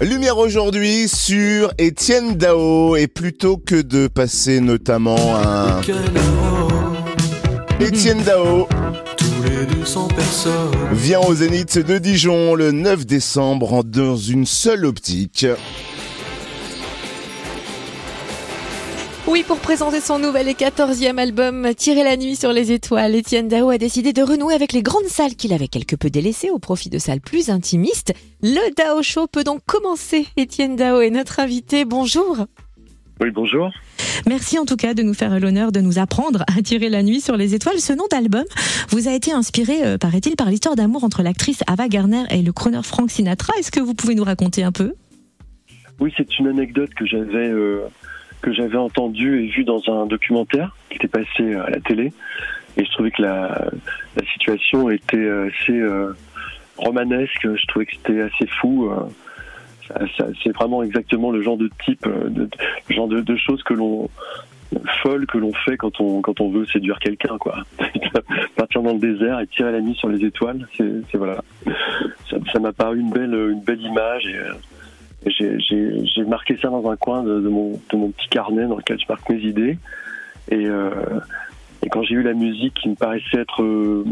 Lumière aujourd'hui sur Étienne Dao et plutôt que de passer notamment un Étienne Dao vient au Zénith de Dijon le 9 décembre dans une seule optique. Oui, pour présenter son nouvel et quatorzième album, Tirer la nuit sur les étoiles, Étienne Dao a décidé de renouer avec les grandes salles qu'il avait quelque peu délaissées au profit de salles plus intimistes. Le Dao Show peut donc commencer. Étienne Dao est notre invité. Bonjour. Oui, bonjour. Merci en tout cas de nous faire l'honneur de nous apprendre à tirer la nuit sur les étoiles. Ce nom d'album vous a été inspiré, euh, paraît-il, par l'histoire d'amour entre l'actrice Ava Gardner et le chroneur Frank Sinatra. Est-ce que vous pouvez nous raconter un peu? Oui, c'est une anecdote que j'avais euh, que j'avais entendu et vu dans un documentaire qui était passé à la télé. Et je trouvais que la, situation était assez euh, romanesque. Je trouvais que c'était assez fou. Euh, c'est vraiment exactement le genre de type, euh, de, le genre de, choses que l'on folle que l'on fait quand on quand on veut séduire quelqu'un quoi partir dans le désert et tirer la nuit sur les étoiles c'est voilà ça m'a paru une belle une belle image j'ai marqué ça dans un coin de, mon, petit carnet dans lequel je marque mes idées. Et, euh, quand j'ai eu la musique qui me paraissait être euh,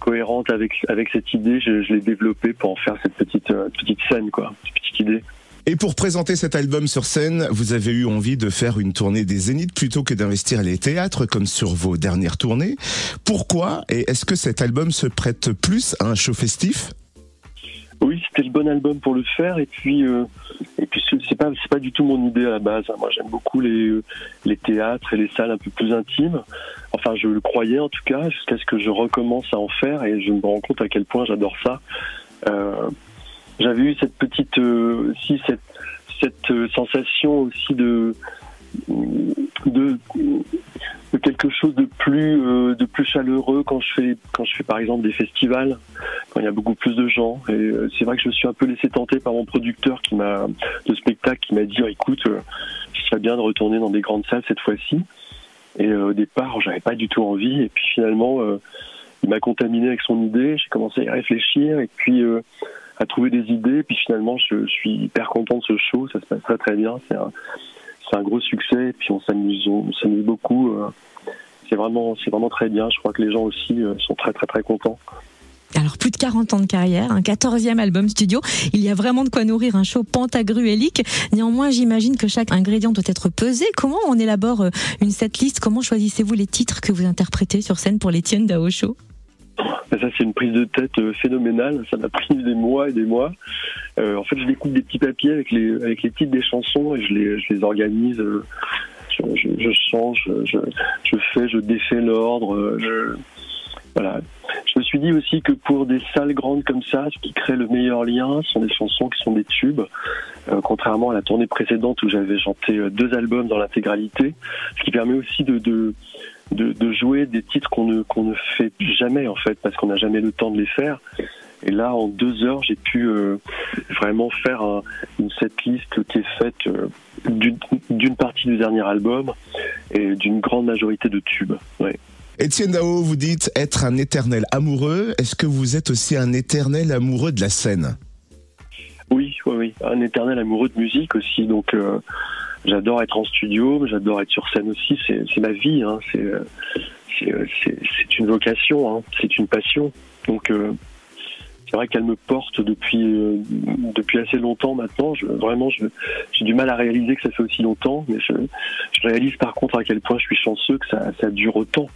cohérente avec, cette idée, je, l'ai développée pour en faire cette petite, euh, petite scène, quoi, cette petite idée. Et pour présenter cet album sur scène, vous avez eu envie de faire une tournée des Zéniths plutôt que d'investir les théâtres comme sur vos dernières tournées. Pourquoi Et est-ce que cet album se prête plus à un show festif? Oui, c'était le bon album pour le faire. Et puis, euh, et puis c'est pas c'est pas du tout mon idée à la base. Moi, j'aime beaucoup les euh, les théâtres et les salles un peu plus intimes. Enfin, je le croyais en tout cas, jusqu'à ce que je recommence à en faire et je me rends compte à quel point j'adore ça. Euh, J'avais eu cette petite, euh, si cette cette sensation aussi de de quelque chose de plus euh, de plus chaleureux quand je fais quand je fais par exemple des festivals quand il y a beaucoup plus de gens. Et euh, c'est vrai que je me suis un peu laissé tenter par mon producteur qui m'a de spectacle qui m'a dit écoute euh, ce serait bien de retourner dans des grandes salles cette fois-ci et au départ j'avais pas du tout envie. Et puis finalement il m'a contaminé avec son idée. J'ai commencé à y réfléchir et puis à trouver des idées. Puis finalement je, je, suis hyper content de ce show. Ça se passe très très bien. C'est un c'est un gros succès et puis on s'amuse beaucoup euh, c'est vraiment très bien. Je crois que les gens aussi euh, sont très très très contents. Alors plus de 40 ans de carrière, un 14e album studio, il y a vraiment de quoi nourrir un show pentagruélique. Néanmoins, j'imagine que chaque ingrédient doit être pesé. Comment on élabore euh, une setlist? Comment choisissez-vous les titres que vous interprétez sur scène pour l'Etienne Dao Show? Ça, c'est une prise de tête phénoménale. Ça m'a pris des mois et des mois. Euh, en fait, je découpe des petits papiers avec les, avec les titres des chansons et je les, je les organise. Euh, je, change, je, je, fais, je défais l'ordre. Euh, je, voilà. Je me suis dit aussi que pour des salles grandes comme ça, ce qui crée le meilleur lien sont des chansons qui sont des tubes. Euh, contrairement à la tournée précédente où j'avais chanté deux albums dans l'intégralité, ce qui permet aussi de, de de, de, jouer des titres qu'on ne, qu'on ne fait jamais en fait parce qu'on n'a jamais le temps de les faire et là, en deux heures, j'ai pu euh, vraiment faire un, une setlist qui est faite euh, d'une partie du dernier album et d'une grande majorité de tubes. Ouais. Etienne Dao, vous dites être un éternel amoureux. Est-ce que vous êtes aussi un éternel amoureux de la scène? Oui, oui. Un éternel amoureux de musique aussi. Donc, euh, j'adore être en studio, j'adore être sur scène aussi. C'est ma vie. Hein. Euh, c'est une vocation, hein. c'est une passion. Donc, euh, c'est vrai qu'elle me porte depuis euh, depuis assez longtemps maintenant. Je, vraiment, j'ai du mal à réaliser que ça fait aussi longtemps, mais je, je, réalise par contre à quel point je suis chanceux que ça, ça dure autant.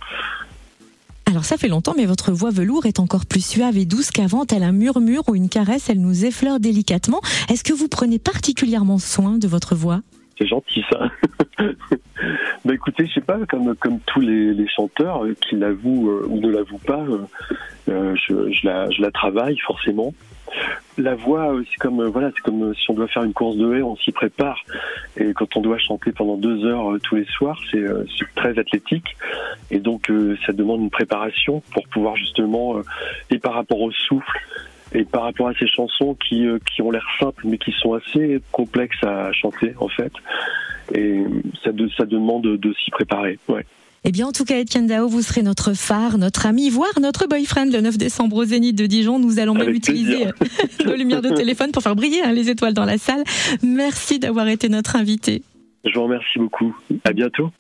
Alors ça fait longtemps, mais votre voix velours est encore plus suave et douce qu'avant, tel un murmure ou une caresse, elle nous effleure délicatement. Est-ce que vous prenez particulièrement soin de votre voix? C'est gentil ça. bah écoutez, je sais pas, comme comme tous les, chanteurs euh, qui l'avouent euh, ou ne l'avouent pas, euh, je, la, je la travaille forcément. La voix, c'est comme voilà, c'est comme si on doit faire une course de haie, on s'y prépare. Et quand on doit chanter pendant deux heures tous les soirs, c'est très athlétique. Et donc ça demande une préparation pour pouvoir justement, et par rapport au souffle, et par rapport à ces chansons qui, euh, qui ont l'air simples mais qui sont assez complexes à chanter en fait. Et ça, ça demande de, s'y préparer. Ouais. Eh bien, en tout cas, Etienne Dao, vous serez notre phare, notre ami, voire notre boyfriend le 9 décembre au Zénith de Dijon. Nous allons même utiliser nos lumières de téléphone pour faire briller hein, les étoiles dans la salle. Merci d'avoir été notre invité. Je vous remercie beaucoup. À bientôt.